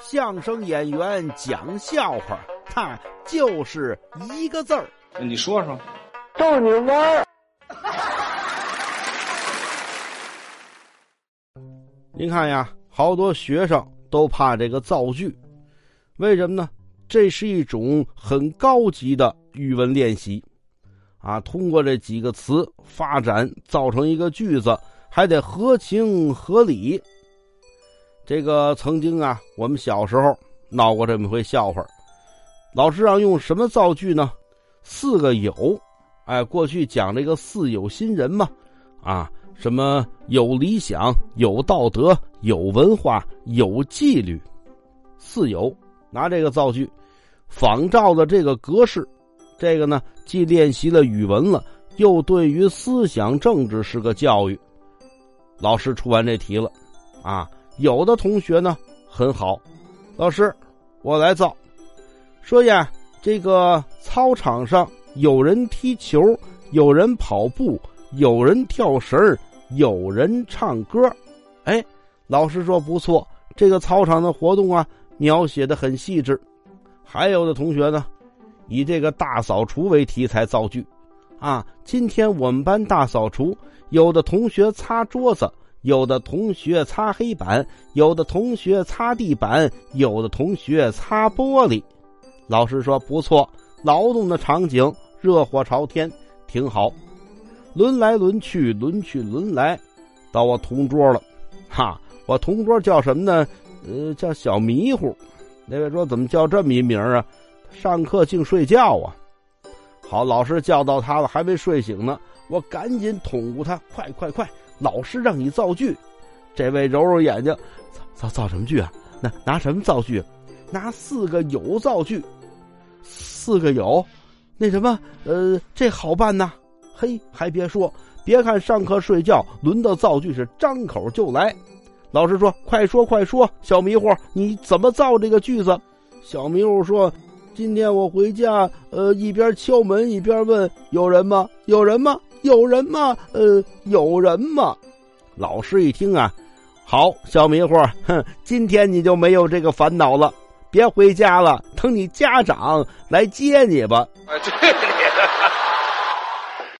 相声演员讲笑话，他就是一个字儿。你说说，逗你玩儿。您看呀，好多学生都怕这个造句，为什么呢？这是一种很高级的语文练习，啊，通过这几个词发展造成一个句子，还得合情合理。这个曾经啊，我们小时候闹过这么回笑话，老师让用什么造句呢？四个有，哎，过去讲这个四有新人嘛，啊。什么有理想、有道德、有文化、有纪律，四有拿这个造句，仿照的这个格式，这个呢既练习了语文了，又对于思想政治是个教育。老师出完这题了，啊，有的同学呢很好，老师，我来造，说呀，这个操场上有人踢球，有人跑步，有人跳绳。有人唱歌，哎，老师说不错，这个操场的活动啊，描写的很细致。还有的同学呢，以这个大扫除为题材造句，啊，今天我们班大扫除，有的同学擦桌子，有的同学擦黑板，有的同学擦地板，有的同学擦玻璃。老师说不错，劳动的场景，热火朝天，挺好。轮来轮去，轮去轮来，到我同桌了，哈！我同桌叫什么呢？呃，叫小迷糊。那位说怎么叫这么一名啊？上课净睡觉啊！好，老师叫到他了，还没睡醒呢。我赶紧捅咕他，快快快！老师让你造句。这位揉揉眼睛，造造造什么句啊？拿拿什么造句？拿四个有造句。四个有，那什么？呃，这好办呐。嘿，还别说，别看上课睡觉，轮到造句是张口就来。老师说：“快说快说，小迷糊，你怎么造这个句子？”小迷糊说：“今天我回家，呃，一边敲门一边问有人吗？有人吗？有人吗？呃，有人吗？”老师一听啊，好，小迷糊，哼，今天你就没有这个烦恼了，别回家了，等你家长来接你吧。哎，对。